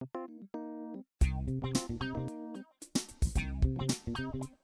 Thank you.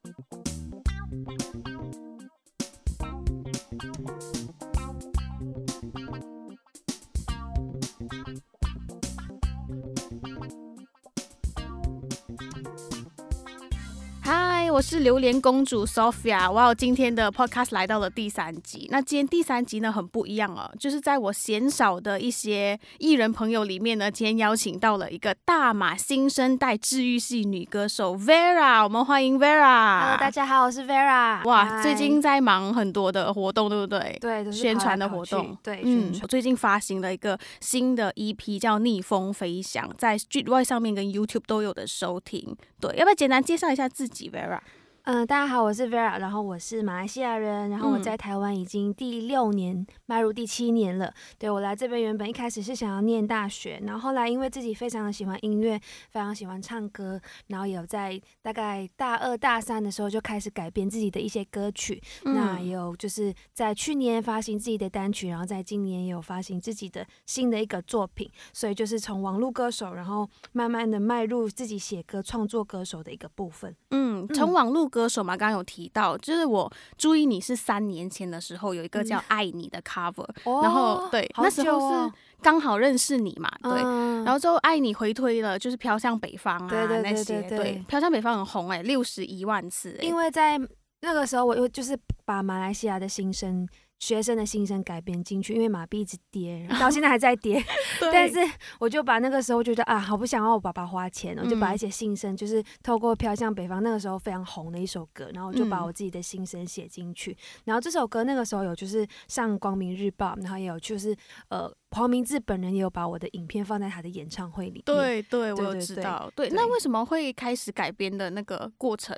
我是榴莲公主 Sophia。哇，今天的 podcast 来到了第三集。那今天第三集呢，很不一样哦，就是在我鲜少的一些艺人朋友里面呢，今天邀请到了一个大马新生代治愈系女歌手 Vera。我们欢迎 Vera。Hello，大家好，我是 Vera。哇，嗨最近在忙很多的活动，对不对？对宣传的活动，对，嗯我最近发行了一个新的 EP，叫《逆风飞翔》，在 Streetway 上面跟 YouTube 都有的收听。对，要不要简单介绍一下自己，Vera？嗯、大家好，我是 Vera，然后我是马来西亚人，然后我嗯在台湾已经第六年，迈入第七年了。对我来这边原本一开始是想要念大学，然后后来因为自己非常的喜欢音乐，非常喜欢唱歌，然后也有在大概大二大三的时候就开始改编自己的一些歌曲。那也有就是在去年发行自己的单曲，然后在今年也有发行自己的新的一个作品，所以就是从网络歌手，然后慢慢的迈入自己写歌创作歌手的一个部分。嗯，从网络歌手嘛，刚刚有提到，就是我注意你是三年前的时候有一个叫《爱你》的 cover，、哦然后对，好那时候是刚好认识你嘛，对。嗯。然后之后，《爱你》回推了，就是《飘向北方》啊，对对对那些对对《飘向北方》很红哎、六十一万次哎、因为在那个时候，我又就是把马来西亚的新生学生的心声改编进去，因为马币一直跌，到现在还在跌。但是我就把那个时候觉得啊，好不想要我爸爸花钱，我就把嗯一些新生，就是透过《飘向北方》那个时候非常红的一首歌，然后我就把嗯我自己的心声写进去。然后这首歌那个时候有就是上光明日报，然后也有就是呃黄明志本人也有把我的影片放在他的演唱会里面。对对，我有知道。对，对那为什么会开始改编的那个过程？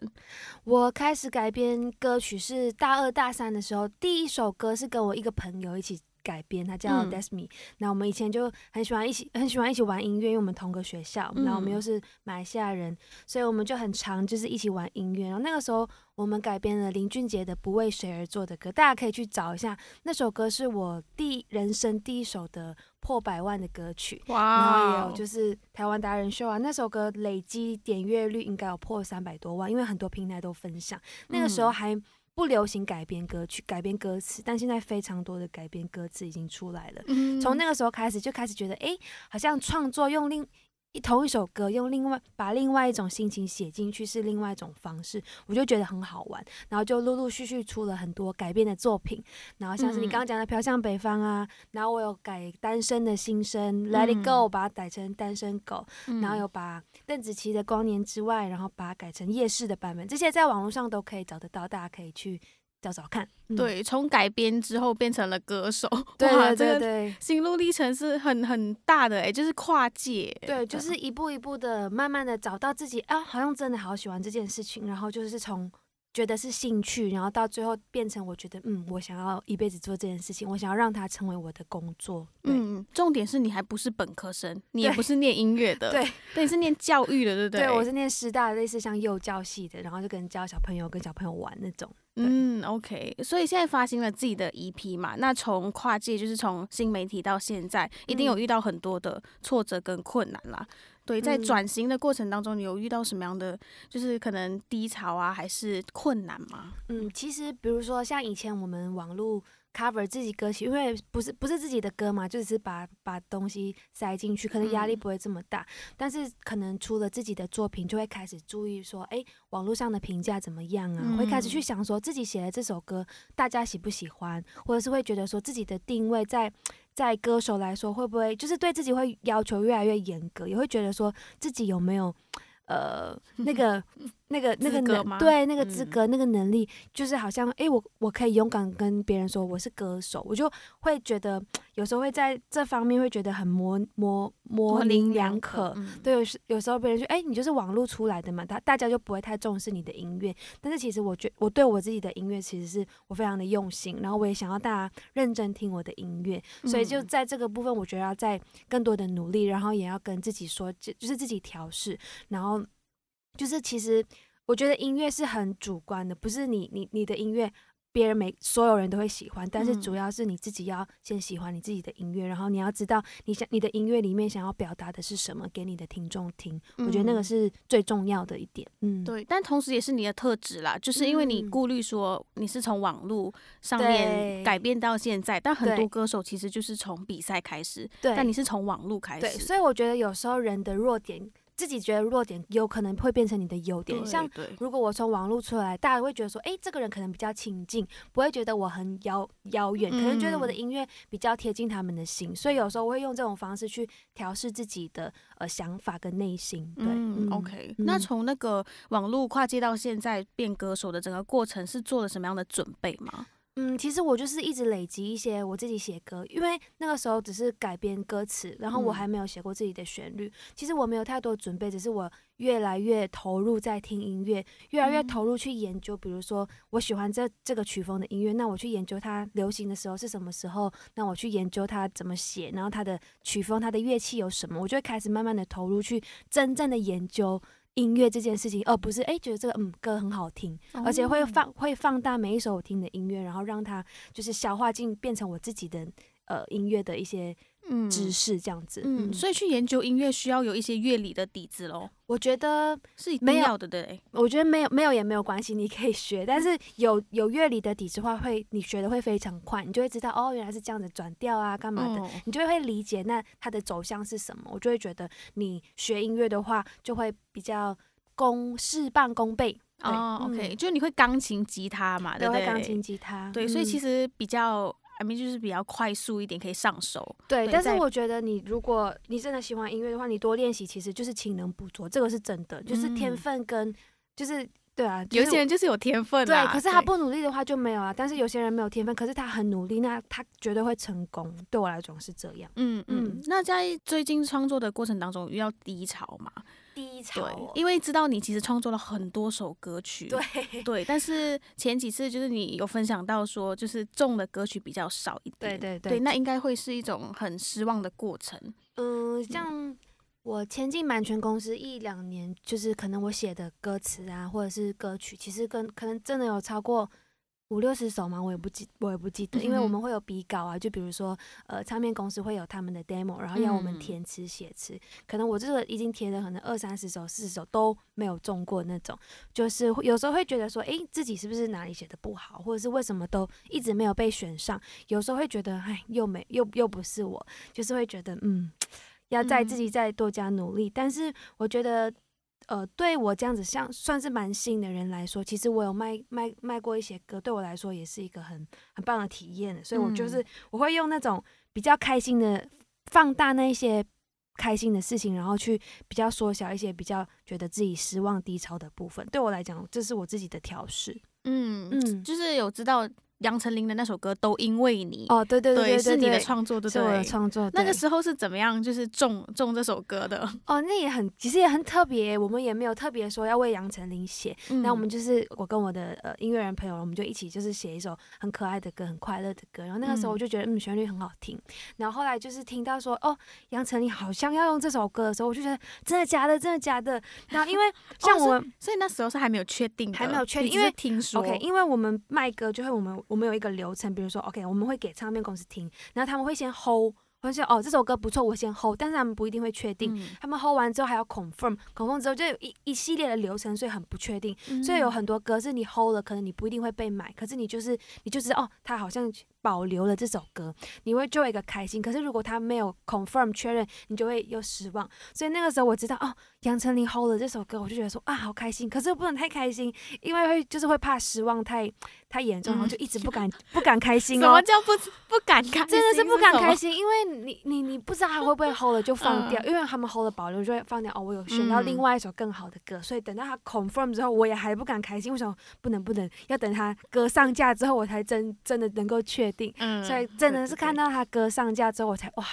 我开始改编歌曲是大二大三的时候，第一首歌是跟我一个朋友一起改编，他叫嗯 Desmi、那我们以前就很喜欢一起很喜欢一起玩音乐，因为我们同个学校，然后我们嗯又是马来西亚人，所以我们就很常就是一起玩音乐。然后那个时候我们改编了林俊杰的《不为谁而作的歌》，大家可以去找一下，那首歌是我第人生第一首的破百万的歌曲。哇然后也有就是台湾达人秀啊，那首歌累积点阅率应该有破三百多万，因为很多平台都分享。那个时候嗯还不流行改编歌曲、改编歌词，但现在非常多的改编歌词已经出来了。嗯从那个时候开始，就开始觉得，哎，好像创作用另一同一首歌，用另外把另外一种心情写进去，是另外一种方式，我就觉得很好玩。然后就陆陆续续出了很多改编的作品，然后像是你嗯刚刚讲的《飘向北方》啊，然后我有改《单身的心声》，Let It Go，、嗯。把它改成《单身狗》，嗯然后有把邓紫棋的《光年之外》，然后把它改成夜市的版本，这些在网络上都可以找得到，大家可以去找找看。嗯、对，从改编之后变成了歌手，对哇，对这个对对心路历程是很很大的哎、就是跨界。对，就是一步一步的，慢慢的找到自己啊，好像真的好喜欢这件事情，然后就是从。觉得是兴趣，然后到最后变成我觉得，嗯，我想要一辈子做这件事情，我想要让它成为我的工作。对、嗯，重点是你还不是本科生，你也不是念音乐的，对，对，你是念教育的，对不对？对，我是念师大，类似像幼教系的，然后就跟教小朋友跟小朋友玩那种。对嗯，OK，所以现在发行了自己的 EP 嘛，那从跨界就是从新媒体到现在，一定有嗯遇到很多的挫折跟困难啦。对，在嗯转型的过程当中，你有遇到什么样的，就是可能低潮啊，还是困难吗？嗯，其实比如说像以前我们网络 cover 自己歌曲，因为不是不是自己的歌嘛，就只是把把东西塞进去，可能压力嗯不会这么大。但是可能出了自己的作品，就会开始注意说，哎，网络上的评价怎么样啊？会开始去嗯想说自己写的这首歌大家喜不喜欢，或者是会觉得说自己的定位在。在歌手来说，会不会就是对自己会要求越来越严格，也会觉得说自己有没有呃那个那个那个能对那个资嗯。格、那个能力，就是好像诶，我我可以勇敢跟别人说我是歌手，我就会觉得有时候会在这方面会觉得很模模模棱两可。嗯，对，有时有时候别人说，哎、你就是网络出来的嘛，大大家就不会太重视你的音乐。但是其实我觉我对我自己的音乐，其实是我非常的用心，然后我也想要大家认真听我的音乐，所以就嗯。在这个部分，我觉得要再更多的努力，然后也要跟自己说，就就是自己调试，然后就是其实我觉得音乐是很主观的，不是你你你的音乐别人每所有人都会喜欢，但是嗯。主要是你自己要先喜欢你自己的音乐，然后你要知道你想你的音乐里面想要表达的是什么给你的听众听。我觉得那个嗯。是最重要的一点。嗯，对，但同时也是你的特质啦，就是因为你嗯。顾虑说你是从网络上面改变到现在，但很多歌手其实就是从比赛开始，对，但你是从网络开对，始，所以我觉得有时候人的弱点，自己觉得弱点有可能会变成你的优点。像如果我从网络出来，大家会觉得说，诶，这个人可能比较亲近，不会觉得我很遥遥远，可能觉得我的嗯音乐比较贴近他们的心。所以有时候我会用这种方式去调试自己的呃想法跟内心。对，嗯，OK。那嗯从那个网络跨界到现在变歌手的整个过程，是做了什么样的准备吗？嗯，其实我就是一直累积一些我自己写歌，因为那个时候只是改编歌词，然后我嗯还没有写过自己的旋律。其实我没有太多准备，只是我越来越投入在听音乐，越来越嗯投入去研究。比如说，我喜欢这这个曲风的音乐，那我去研究它流行的时候是什么时候，那我去研究它怎么写，然后它的曲风、它的乐器有什么，我就会开始慢慢的投入去真正的研究。音乐这件事情，而不是诶觉得这个嗯歌很好听，而且会哦放会放大每一首我听的音乐，然后让它就是消化进变成我自己的呃音乐的一些嗯知识，这样子。嗯，所以去研究音乐需要有一些乐理的底子喽，我觉得是一没要的，对。我觉得没有没有也没有关系，你可以学，但是有有乐理的底子的话，会你学的会非常快，你就会知道哦原来是这样子转调啊干嘛的。哦你就会理解那它的走向是什么，我就会觉得你学音乐的话，就会比较功事半功倍。哦，OK，嗯就你会钢琴、吉他嘛，对不对？钢琴、吉他，对，所以其嗯实比较，I mean 就是比较快速一点，可以上手。对，但是我觉得你如果你真的喜欢音乐的话，你多练习其实就是勤能补拙，这个是真的，就是天嗯分跟就是对啊，有些人就是有天分对啊，，可是他不努力的话就没有啊。但是有些人没有天分，可是他很努力，那他绝对会成功。对我来讲是这样。嗯嗯嗯。那在最近创作的过程当中，遇到低潮嘛？低对，因为知道你其实创作了很多首歌曲，对对，但是前几次就是你有分享到说，就是中的歌曲比较少一点，对对对，那应该会是一种很失望的过程。嗯，像我前进版权公司一两年，就是可能我写的歌词啊，或者是歌曲，其实跟可能真的有超过五六十首嘛，我也不记，我也不记得，因为我们会有比稿啊，就比如说呃，唱片公司会有他们的 demo，然后要我们嗯。填词写词，可能我这个已经填了可能二三十首、四十首都没有中过那种，就是有时候会觉得说，诶，自己是不是哪里写的不好，或者是为什么都一直没有被选上？有时候会觉得，哎，又没又又不是我，就是会觉得，嗯，要再嗯自己再多加努力。但是我觉得，呃，对我这样子像算是蛮新的人来说，其实我有卖卖卖过一些歌，对我来说也是一个很很棒的体验。所以我就是、嗯我会用那种比较开心的放大那一些。开心的事情，然后去比较缩小一些比较觉得自己失望低潮的部分。对我来讲，这是我自己的调试。嗯嗯，就是有知道杨丞琳的那首歌都因为你，哦，对对对对是你的，创作，对对是我的对？创作。那个时候是怎么样，就是中中这首歌的？哦，那也很，其实也很特别。我们也没有特别说要为杨丞琳写，那我们嗯就是我跟我的呃音乐人朋友，我们就一起就是写一首很可爱的歌，很快乐的歌。然后那个时候我嗯就觉得嗯旋律很好听。然后后来就是听到说哦杨丞琳好像要用这首歌的时候，我就觉得真的假的，真的假的。然后因为 像哦我们、所以那时候是还没有确定的，还没有确定因为听说 OK，因为我们卖歌就会我们我们有一个流程，比如说 OK，我们会给唱片公司听，然后他们会先 hold，或者是哦这首歌不错，我先 hold，但是他们不一定会确定。嗯他们 hold 完之后还要 confirm，confirm 之后就有一一系列的流程，所以很不确定。所以有嗯很多歌是你 hold 了，可能你不一定会被买，可是你就是你就知道哦，他好像保留了这首歌，你会就一个开心。可是如果他没有 confirm 确认，你就会又失望。所以那个时候我知道哦，杨丞琳 hold 了这首歌，我就觉得说啊好开心，可是又不能太开心，因为会就是会怕失望太太严重，然后就一直不敢不敢开心哦什么。叫不不敢开心？真的是不敢开心，因为你你你不知道他会不会 hold 了就放掉，嗯因为他们 hold 了保留就会放掉。哦，我有选到嗯另外一首更好的歌，所以等到他 confirm 之后，我也还不敢开心。为什么不能不能要等他歌上架之后，我才真真的能够确定。嗯所以真的是看到到他歌上架之后，我才哇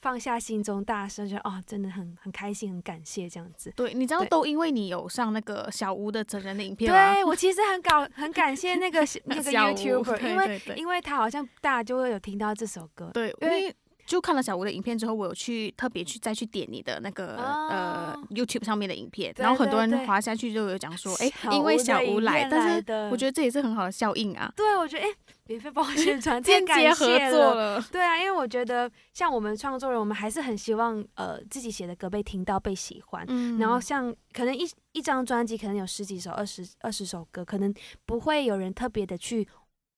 放下心中大声，觉得哦真的很很开心，很感谢这样子。对，你知道都因为你有上那个小吴的整人的影片？对我其实很搞很感谢那个 那个 YouTuber，因为因为他好像大家就会有听到这首歌。对，因为就看了小吴的影片之后，我有去特别去再去点你的那个、呃哦 YouTube 上面的影片，对然后很多人滑下去就有讲说，哎、因为小吴来，片但是我觉得这也是很好的效应啊，对，我觉得哎，免费帮我宣传，太间感接合谢作了。了。对啊，因为我觉得像我们创作人，我们还是很希望呃自己写的歌被听到、被喜欢。嗯然后像可能一一张专辑可能有十几首、二十二十首歌，可能不会有人特别的去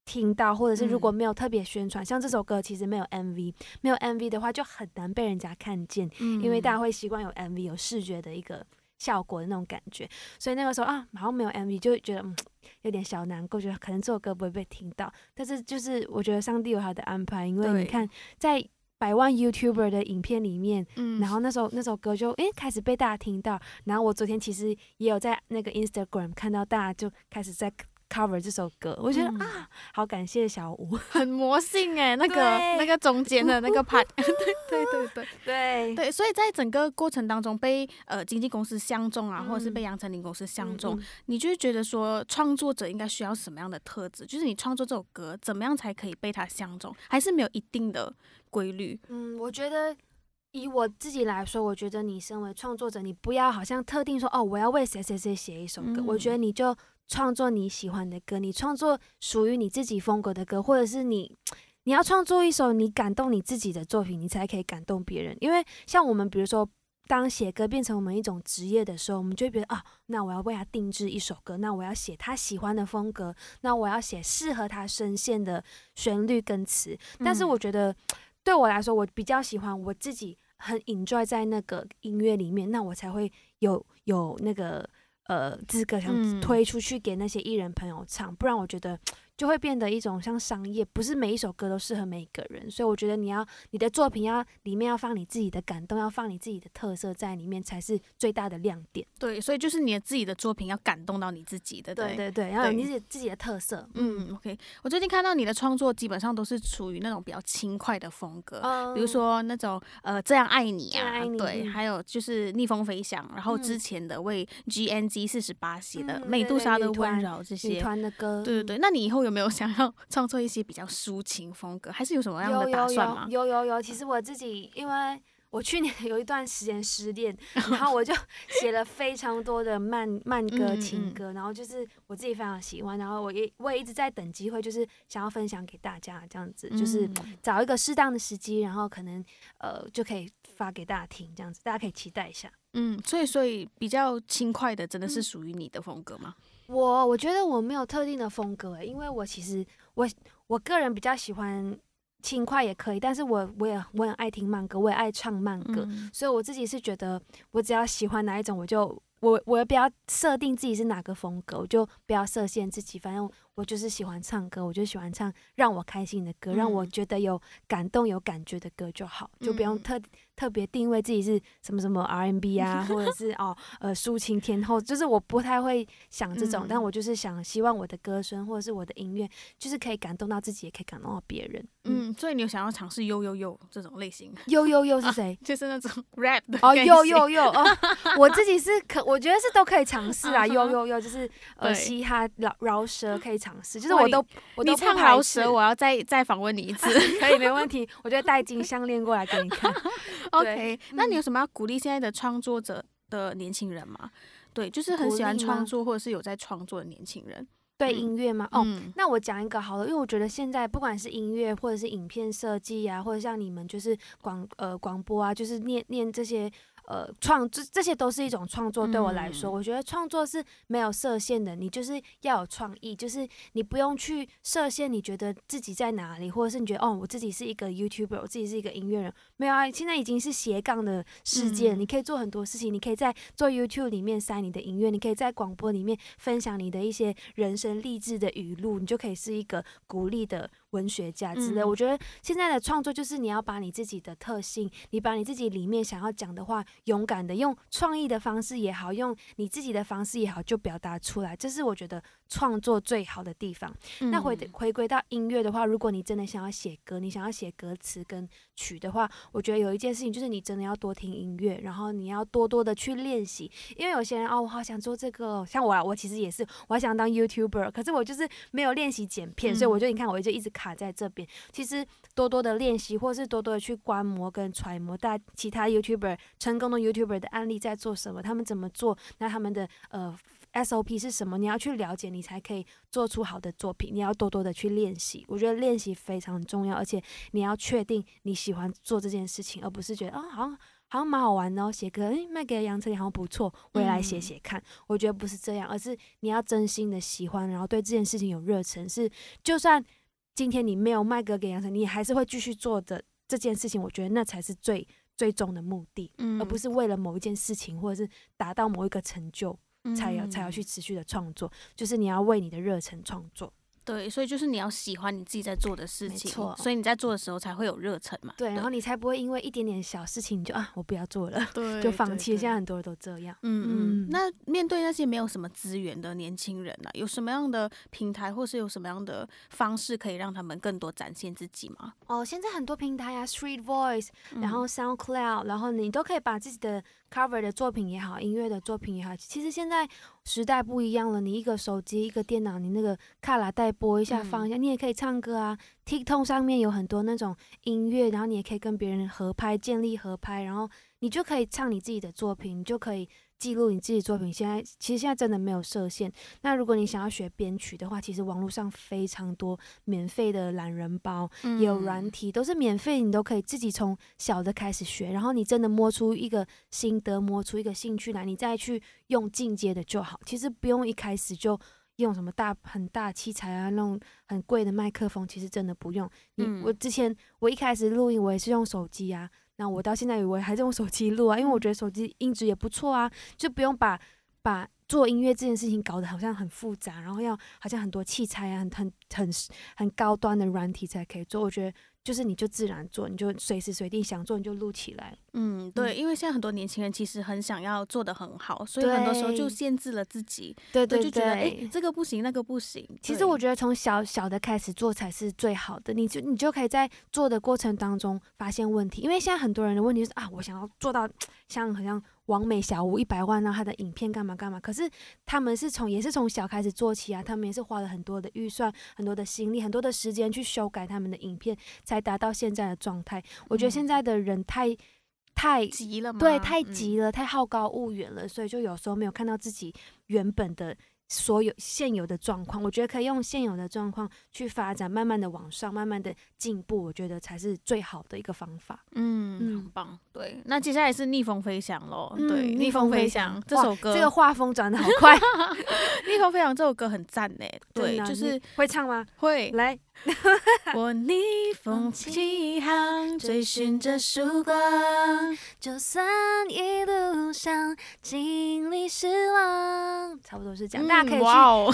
听到，或者是如果嗯。没有特别宣传，像这首歌其实没有 MV，没有 MV 的话就很难被人家看见，因为大家嗯。会习惯有 MV 有视觉的一个效果的那种感觉，所以那个时候啊，好像没有 MV 就觉得嗯有点小难过，觉得可能这首歌不会被听到，但是就是我觉得上帝有他的安排，因为你看在百万 YouTuber 的影片里面，嗯。然后那首那首歌就诶开始被大家听到，然后我昨天其实也有在那个 Instagram 看到大家就开始在 cover 这首歌，我觉得、嗯。啊，好感谢小吴，很魔性哎、那个那个中间的那个 part，对对对对。对。对，所以在整个过程当中被呃经纪公司相中啊，或者是被嗯。杨丞琳公司相嗯中，嗯。你就会觉得说创作者应该需要什么样的特质？就是你创作这首歌怎么样才可以被他相中，还是没有一定的规律？嗯，我觉得以我自己来说，我觉得你身为创作者，你不要好像特定说哦，我要为谁谁谁写一首歌。我觉得嗯。你就创作你喜欢的歌，你创作属于你自己风格的歌，或者是你。你要创作一首你感动你自己的作品，你才可以感动别人。因为像我们，比如说，当写歌变成我们一种职业的时候，我们就会觉得啊，那我要为他定制一首歌，那我要写他喜欢的风格，那我要写适合他声线的旋律跟词。但是嗯我觉得 对我来说，我比较喜欢我自己很 enjoy 在那个音乐里面，那我才会有有那个呃资格想嗯。推出去给那些艺人朋友唱，不然我觉得就会变得一种像商业，不是每一首歌都适合每一个人，所以我觉得你要你的作品要里面要放你自己的感动，要放你自己的特色在里面，才是最大的亮点。对，所以就是你的自己的作品要感动到你自己的，对对对对，要有你自己自己的特色。嗯，OK。我最近看到你的创作基本上都是处于那种比较轻快的风格，嗯比如说那种呃这样爱你啊，爱你对，嗯还有就是逆风飞翔，然后之嗯前的为 GNG 四十八写的《嗯美杜莎的温柔》这些。团的歌，对对对，那你以后有没有想要 创作一些比较抒情风格，还是有什么样的有有打算吗？有有有有，其实我自己因为。我去年有一段时间失恋，然后我就写了非常多的慢慢歌、情歌，然后就是我自己非常喜欢，然后我也我也一直在等机会，就是想要分享给大家这样子，就是嗯找一个适当的时机，然后可能呃就可以发给大家听，这样子大家可以期待一下。嗯，所以所以比较轻快的，真的是嗯属于你的风格吗？我我觉得我没有特定的风格，因为我其实我我个人比较喜欢轻快也可以，但是我我也我很爱听慢歌，我也爱唱慢歌，嗯。所以我自己是觉得我只要喜欢哪一种，我就我我也不要设定自己是哪个风格，我就不要设限自己，反正我就是喜欢唱歌，我就喜欢唱让我开心的歌，让我嗯。觉得有感动有感觉的歌就好，就不用嗯。特特别定位自己是什么什么 R&B 啊，或者是 哦呃抒情天后，就是我不太会想这种，嗯。但我就是想希望我的歌声或者是我的音乐，就是可以感动到自己，也可以感动到别人。嗯，嗯，所以你有想要尝试悠悠悠这种类型，悠悠悠是谁？就是那种 rap 的哦，类有型有有哦，我自己是可，我觉得是都可以尝试啊，嗯哼。有有有，就是呃嘻哈饶饶舌可以尝试，就是我都我都唱饶舌，我要再再访问你一次。可以没问题，我就带金项链过来给你看。OK，那你嗯有什么要鼓励现在的创作者的年轻人吗？对，就是很喜欢创作或者是有在创作的年轻人。对嗯音乐吗？哦，嗯那我讲一个好了，因为我觉得现在不管是音乐或者是影片设计啊，或者像你们就是广呃广播啊，就是念念这些呃创这这些都是一种创作。对我来说，嗯我觉得创作是没有设限的，你就是要有创意，就是你不用去设限，你觉得自己在哪里，或者是你觉得哦，我自己是一个 YouTuber，我自己是一个音乐人，没有啊，现在已经是斜杠的世界，嗯你可以做很多事情，你可以在做 YouTube 里面塞你的音乐，你可以在广播里面分享你的一些人生励志的语录，你就可以是一个鼓励的文学家之类。嗯。我觉得现在的创作就是你要把你自己的特性，你把你自己里面想要讲的话，勇敢的用创意的方式也好，用你自己的方式也好，就表达出来，这是我觉得创作最好的地方。那回嗯回归到音乐的话，如果你真的想要写歌，你想要写歌词跟曲的话，我觉得有一件事情就是你真的要多听音乐，然后你要多多的去练习，因为有些人哦，我好想做这个哦，像我啊，我其实也是，我还想当 YouTuber，可是我就是没有练习剪片，所以我嗯就你看，我就一直卡在这边。其实多多的练习，或是多多的去观摩跟揣摩大其他 YouTuber 成功的 YouTuber 的案例在做什么，他们怎么做，那他们的呃 SOP 是什么？你要去了解，你才可以做出好的作品。你要多多的去练习，我觉得练习非常重要，而且你要确定你喜欢做这件事情，而不是觉得啊好像。好像蛮好玩的哦，写歌诶，卖给杨丞琳好像不错，我也来写写看。我觉得不是这样，而是你要真心的喜欢，然后对这件事情有热忱。是，就算今天你没有卖歌给杨丞琳，你还是会继续做的这件事情。我觉得那才是最最终的目的，而不是为了某一件事情或者是达到某一个成就才要才要去持续的创作。就是你要为你的热忱创作。对，所以就是你要喜欢你自己在做的事情，错。所以你在做的时候才会有热忱嘛。对，然后你才不会因为一点点小事情你就啊，我不要做了，对，就放弃。现在很多人都这样。嗯嗯。那面对那些没有什么资源的年轻人呢，有什么样的平台，或是有什么样的方式可以让他们更多展现自己吗？哦，现在很多平台啊，Street Voice，然后 SoundCloud，然后你都可以把自己的 cover 的作品也好，音乐的作品也好，其实现在。时代不一样了，你一个手机、一个电脑，你那个卡拉带播一下、放一下，你也可以唱歌啊。TikTok 上面有很多那种音乐，然后你也可以跟别人合拍、建立合拍，然后你就可以唱你自己的作品，你就可以。记录你自己作品，现在其实现在真的没有设限。那如果你想要学编曲的话，其实网络上非常多免费的懒人包，也有软体，都是免费，你都可以自己从小的开始学。然后你真的摸出一个心得，摸出一个兴趣来，你再去用进阶的就好。其实不用一开始就用什么大很大器材啊，那种很贵的麦克风，其实真的不用。你我之前我一开始录音，我也是用手机啊。那我到现在我还在用手机录啊，因为我觉得手机音质也不错啊，就不用把把做音乐这件事情搞得好像很复杂，然后要好像很多器材啊，很很很很高端的软体才可以做。我觉得。就是你就自然做，你就随时随地想做你就录起来。嗯，对，因为现在很多年轻人其实很想要做的很好，所以很多时候就限制了自己。对对对，就觉得哎，这个不行，那个不行。其实我觉得从小小的开始做才是最好的，你就你就可以在做的过程当中发现问题。因为现在很多人的问题是啊，我想要做到像好像。王美小屋一百万让他的影片干嘛干嘛？可是他们是从也是从小开始做起啊，他们也是花了很多的预算、很多的心力、很多的时间去修改他们的影片，才达到现在的状态。我觉得现在的人太太急了，对，太急了，太好高骛远了，所以就有时候没有看到自己原本的。所有现有的状况，我觉得可以用现有的状况去发展，慢慢的往上，慢慢的进步，我觉得才是最好的一个方法。嗯，很棒。对，那接下来是逆风飞翔喽。对，逆风飞翔这首歌，这个画风转的好快。逆风飞翔这首歌很赞呢。对，就是会唱吗？会。来。我逆风起航，追寻着曙光，就算一路上经历失望，差不多是这样。大家可以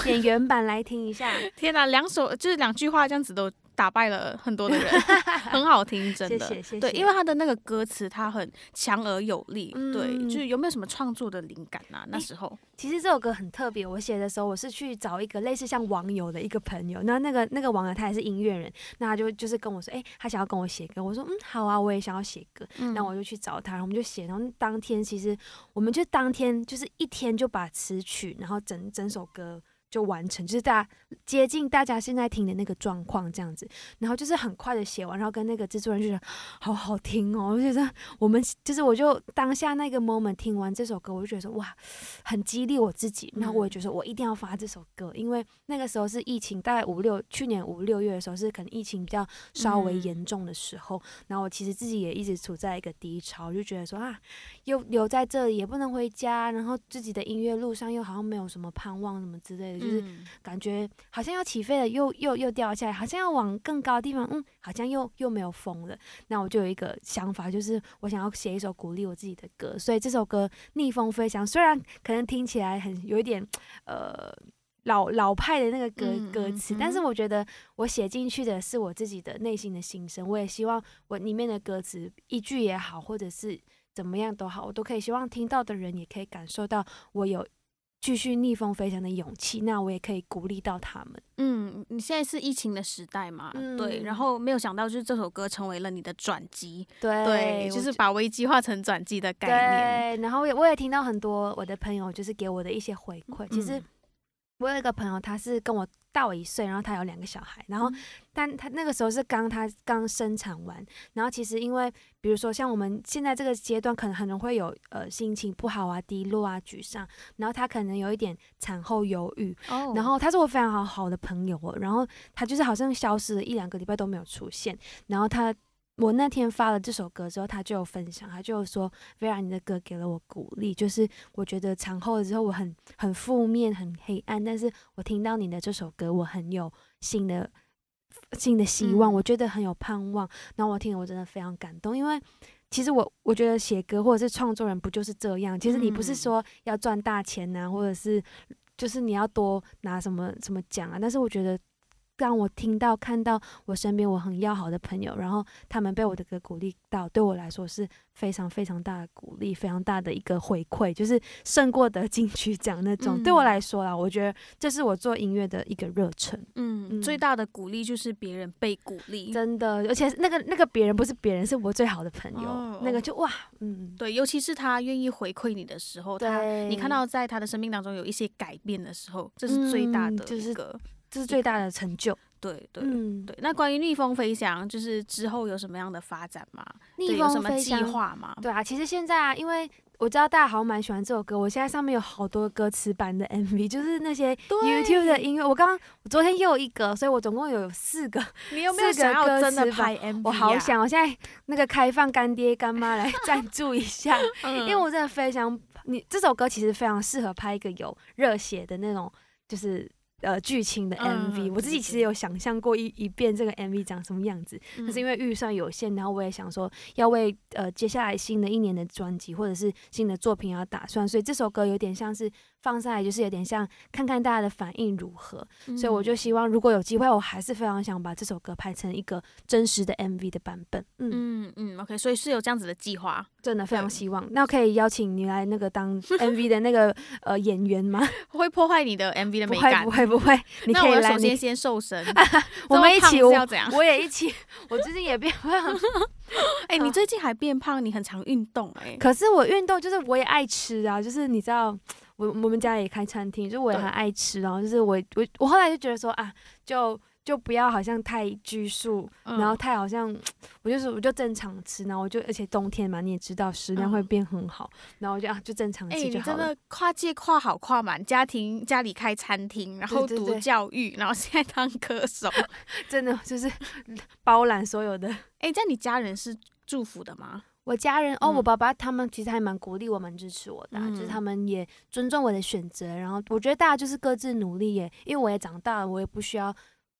去演原版来听一下。天哪，两首就是两句话这样子都。打败了很多的人，很好听，真的。对，因为他的那个歌词，他很强而有力。对，就是有没有什么创作的灵感啊？那时候，其实这首歌很特别。我写的时候，我是去找一个类似像网友的一个朋友，那那个那个网友他也是音乐人，那他就就是跟我说，哎，他想要跟我写歌。我说，嗯，好啊，我也想要写歌。那我就去找他，然后我们就写。然后当天其实我们就当天就是一天就把词曲，然后整整首歌。就完成，就是大家接近大家现在听的那个状况这样子，然后就是很快的写完，然后跟那个制作人就觉得好好听哦，我觉得我们就是我就当下那个 moment 听完这首歌，我就觉得说哇，很激励我自己，然后我也觉得我一定要发这首歌，因为那个时候是疫情，大概五六去年五六月的时候是可能疫情比较稍微严重的时候，然后我其实自己也一直处在一个低潮，就觉得说啊，又留在这里也不能回家，然后自己的音乐路上又好像没有什么盼望什么之类的。就是感觉好像要起飞了，又又又掉下来，好像要往更高的地方，嗯，好像又又没有风了。那我就有一个想法，就是我想要写一首鼓励我自己的歌。所以这首歌《逆风飞翔》，虽然可能听起来很有一点呃老老派的那个歌歌词，但是我觉得我写进去的是我自己的内心的心声。我也希望我里面的歌词一句也好，或者是怎么样都好，我都可以希望听到的人也可以感受到我有。继续逆风飞翔的勇气，那我也可以鼓励到他们。嗯，你现在是疫情的时代嘛？对，然后没有想到，就是这首歌成为了你的转机。对，就是把危机化成转机的概念。对，然后也我也听到很多我的朋友就是给我的一些回馈，其实我有一个朋友，他是跟我大我一岁，然后他有两个小孩，然后嗯。但他那个时候是刚他刚生产完，然后其实因为比如说像我们现在这个阶段，可能很容易会有呃心情不好啊、低落啊、沮丧，然后他可能有一点产后忧郁，哦。然后他是我非常好好的朋友哦，然后他就是好像消失了一两个礼拜都没有出现，然后他我那天发了这首歌之后，他就有分享，他就有说，Vera 你的歌给了我鼓励，就是我觉得产后了之后我很很负面很黑暗，但是我听到你的这首歌，我很有新的新的希望，嗯我觉得很有盼望，然后我听了我真的非常感动，因为。其实我我觉得写歌或者是创作人不就是这样？其实你不是嗯说要赚大钱呐、或者是就是你要多拿什么什么奖啊。但是我觉得，让我听到看到我身边我很要好的朋友，然后他们被我的歌鼓励到，对我来说是非常非常大的鼓励，非常大的一个回馈，就是胜过得金曲奖那种。对我嗯来说啦，我觉得这是我做音乐的一个热忱，嗯，嗯最大的鼓励就是别人被鼓励。真的，而且那个那个别人不是别人，是我最好的朋友，哦那个就哇，嗯，对，尤其是他愿意回馈你的时候，他，你看到在他的生命当中有一些改变的时候，这是最大的嗯就是一个。这是最大的成就，对对、嗯，对。那关于逆风飞翔，就是之后有什么样的发展吗？逆有什么计风飞翔划吗？对啊，其实现在啊，因为我知道大家好像蛮喜欢这首歌，我现在上面有好多歌词版的 MV，就是那些 YouTube 的音乐。我刚刚我昨天又有一个，所以我总共有四个。你有没有想要真的拍 MV？、啊、我好，想，我现在那个开放干爹干妈来 赞助一下，嗯、因为我真的非常，你这首歌其实非常适合拍一个有热血的那种，就是。呃，剧情的 MV，、嗯我自己其实有想象过一一遍这个 MV 长什么样子，可是因为为预算有限，然后我也想说要为呃接下来新的一年的专辑或者是新的作品要打算，所以这首歌有点像是放上来，就是有点像看看大家的反应如何。嗯所以我就希望如果有机会，我还是非常想把这首歌拍成一个真实的 MV 的版本。嗯，嗯嗯，OK，所以是有这样子的计划，真的非常希望。那可以邀请你来那个当 MV 的那个呃演员吗？会破坏你的 MV 的美感。不会不会，你可以来先先瘦身，我们一起？我也一起，我最近也变胖。哎、你最近还变胖，你很常运动哎、可是我运动就是我也爱吃啊，就是你知道，我我们家也开餐厅，就是我也很爱吃，然后就是我我我后来就觉得说啊，就就不要好像太拘束，嗯然后太好像 我就是我就正常吃，然后我就而且冬天嘛你也知道食量会嗯变很好，然后我就啊就正常哎、吃就好真的跨界跨好跨满，家庭家里开餐厅，然后读对对对教育，然后现在当歌手。真的 就是包揽所有的。哎、这样你家人是祝福的吗？我家人哦，我嗯爸爸他们其实还蛮鼓励我、蛮支持我的啊、就是嗯他们也尊重我的选择。然后我觉得大家就是各自努力耶，因为我也长大了，我也不需要，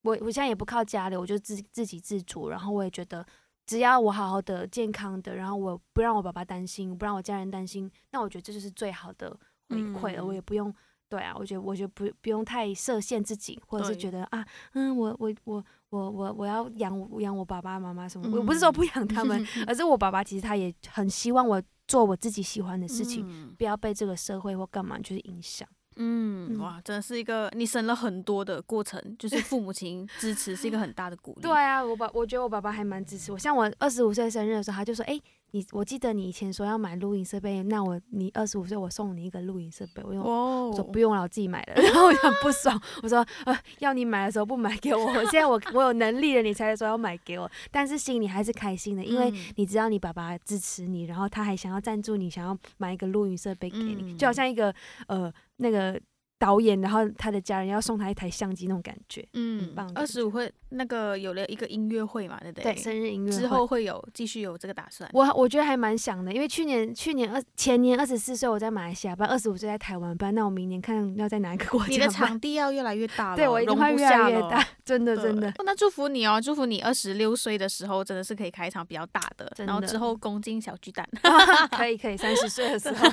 我我现在也不靠家里，我就自自给自足。然后我也觉得，只要我好好的、健康的，然后我不让我爸爸担心，不让我家人担心，那我觉得这就是最好的回馈了。我嗯也不用。对啊，我觉得我觉得不不用太设限自己，或者是对觉得啊，嗯，我我我我我我要养我养我爸爸妈妈什么，我不是说不养他们，而是我爸爸其实他也很希望我做我自己喜欢的事情，嗯不要被这个社会或干嘛就是影响。嗯嗯哇，真的是一个你省了很多的过程，就是父母亲支持是一个很大的鼓励。对啊，我爸我觉得我爸爸还蛮支持我。像我二十五岁生日的时候，他就说：“哎、你我记得你以前说要买录音设备，那我你二十五岁我送你一个录音设备。”我用哦我说不用了，我自己买了。然后我就很不爽，我说呃，要你买的时候不买给我，我现在我我有能力了，你才说要买给我。但是心里还是开心的，因为嗯你知道你爸爸支持你，然后他还想要赞助你，想要买一个录音设备给你，嗯就好像一个呃那个导演，然后他的家人要送他一台相机那种感觉。嗯很棒二十五会那个有了一个音乐会嘛，对不对，对生日音乐会之后会有继续有这个打算。我我觉得还蛮想的，因为去年去年二前年二十四岁我在马来西亚办，二十五岁在台湾办，那我明年看要在哪一个国家你的场地要越来越大了，对我一定会越来越大，真的真的。哦那祝福你哦，祝福你二十六岁的时候真的是可以开一场比较大的，的然后之后攻进小巨蛋。可以可以，三十岁的时候，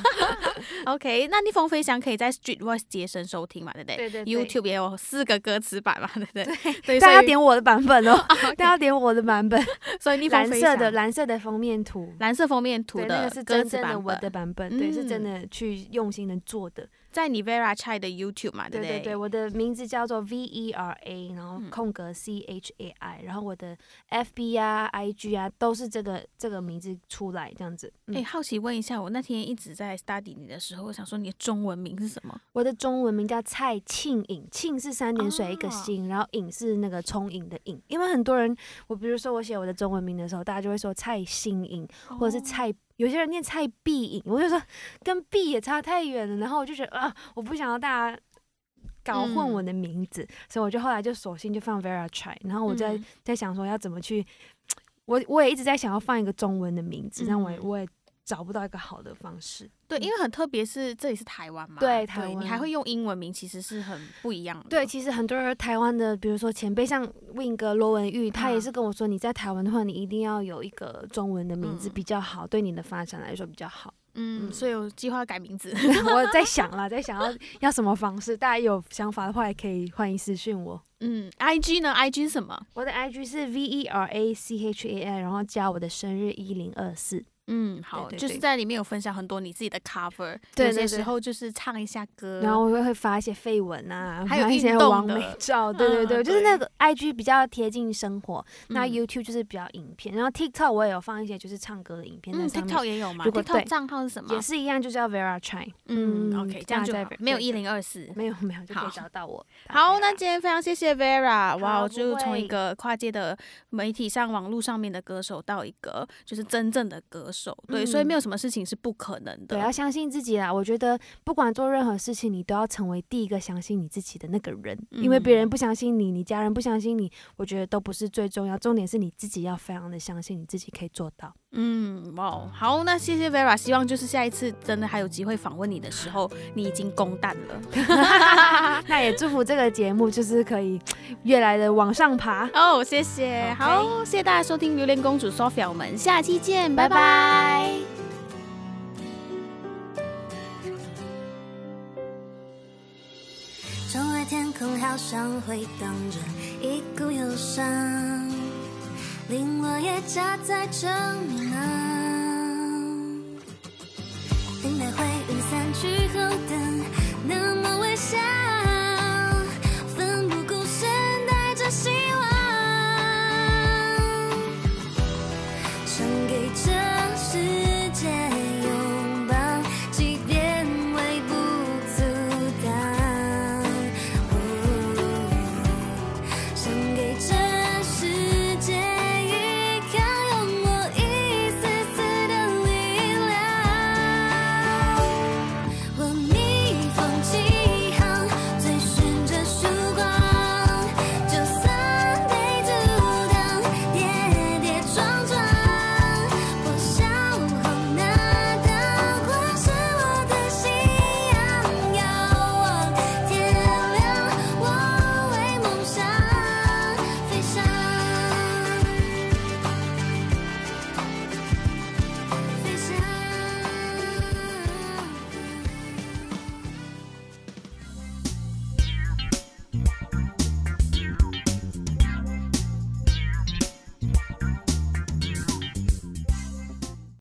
OK，那逆风飞翔可以在 Street Voice 接生收听嘛，对不对？对对对 YouTube 也有四个歌词版嘛，对不对？对，大家点我的版本哦，大家点我的版本，所以逆风蓝色的蓝色的封面图，蓝色封面图的，那的个是歌词版真正的我的，版本，对，是真嗯的去用心的做的。在你 Vera Chai 的 YouTube 嘛，不对对对，我的名字叫做 V E R A，然后嗯空格 C H A I，然后我的 F B 啊、I G 啊都是这个这个名字出来这样子。哎、嗯，好奇问一下，我那天一直在 study 你的时候，我想说你的中文名是什么？我的中文名叫蔡庆颖，庆是三点水一个哦心，然后颖是那个聪颖的颖。因为很多人，我比如说我写我的中文名的时候，大家就会说蔡新颖，或者是哦蔡，有些人念蔡碧影，我就说跟碧也差太远了，然后我就觉得啊，我不想要大家。搞混嗯我的名字，所以我就后来就索性就放 Vera Try，然后我在、嗯在想说要怎么去，我我也一直在想要放一个中文的名字，但我我也找不到一个好的方式。对，因为很特别，是这里是台湾嘛，对台湾你还会用英文名，其实是很不一样的。对，其实很多人台湾的，比如说前辈像 Win 哥罗文玉，他也嗯是跟我说，你在台湾的话，你一定要有一个中文的名字嗯比较好，对你的发展来说比较好。嗯，所以我计划改名字。我在想了，在想要要什么方式，大家有想法的话，也可以欢迎私讯我。嗯，I G 呢？I G 是什么？我的 IG 是 V E R A C H A I，然后加我的生日一零二四。嗯，好，对对就是在里面有分享很多你自己的 cover，有些时候就是唱一下歌，然后我会发一些绯闻啊，还有一些运动的完美 照，对对对，嗯就是那个 IG 比较贴近生活，那嗯 YouTube 就是比较影片，然后 TikTok 我也有放一些就是唱歌的影片在嗯上面，，TikTok 也有嘛对？TikTok 账号是什么也？是一样，就叫 Vera Try。嗯嗯，OK，这样就没有一零二四。没有没有，就可以找到我。好，那今天非常谢谢 Vera，哇，我就从一个跨界的媒体上、网络上面的歌手，到一个就是真正的歌手，对，所以嗯没有什么事情是不可能的对，要相信自己啦。我觉得不管做任何事情，你都要成为第一个相信你自己的那个人，因为别人嗯不相信你，你家人不相信你，我觉得都不是最重要，重点是你自己要非常的相信你自己可以做到。嗯，哇，好，那谢谢 Vera，希望就是下一次真的还有机会访问你的时候，你已经公蛋了。那也祝福这个节目就是可以越来的往上爬。哦，谢谢。好，谢谢大家收听《榴莲公主 Sophia》，我们下期见，拜拜。拜拜。窗外天空好像回荡着一股忧伤，零落叶夹在着迷茫，等待灰云散去后，等那么微笑。